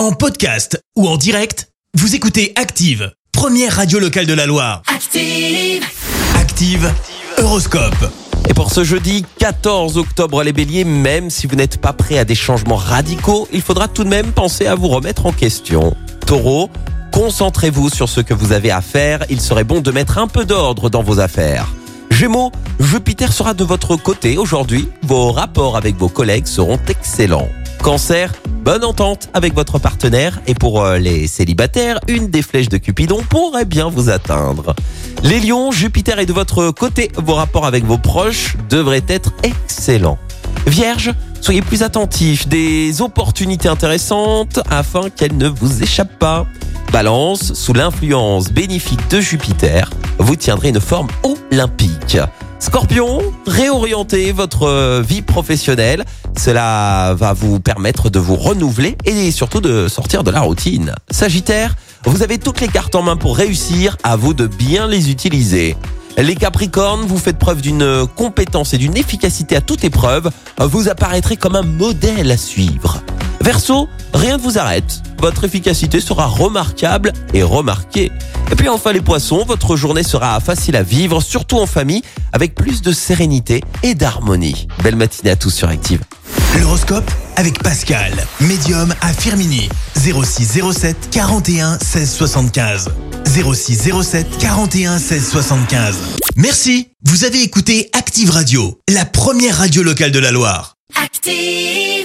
En podcast ou en direct, vous écoutez Active, première radio locale de la Loire. Active. Active, Horoscope. Et pour ce jeudi 14 octobre, les béliers, même si vous n'êtes pas prêt à des changements radicaux, il faudra tout de même penser à vous remettre en question. Taureau, concentrez-vous sur ce que vous avez à faire, il serait bon de mettre un peu d'ordre dans vos affaires. Gémeaux, Jupiter sera de votre côté aujourd'hui, vos rapports avec vos collègues seront excellents. Cancer, bonne entente avec votre partenaire et pour euh, les célibataires, une des flèches de Cupidon pourrait bien vous atteindre. Les lions, Jupiter est de votre côté, vos rapports avec vos proches devraient être excellents. Vierge, soyez plus attentifs, des opportunités intéressantes afin qu'elles ne vous échappent pas. Balance, sous l'influence bénéfique de Jupiter, vous tiendrez une forme olympique. Scorpion, réorientez votre euh, vie professionnelle. Cela va vous permettre de vous renouveler et surtout de sortir de la routine. Sagittaire, vous avez toutes les cartes en main pour réussir, à vous de bien les utiliser. Les Capricornes, vous faites preuve d'une compétence et d'une efficacité à toute épreuve. Vous apparaîtrez comme un modèle à suivre. Verseau, rien ne vous arrête. Votre efficacité sera remarquable et remarquée. Et puis enfin les poissons, votre journée sera facile à vivre, surtout en famille, avec plus de sérénité et d'harmonie. Belle matinée à tous sur Active. L'horoscope avec Pascal, médium à Firmini. 0607 41 16 75. 0607 41 16 75. Merci, vous avez écouté Active Radio, la première radio locale de la Loire. Active.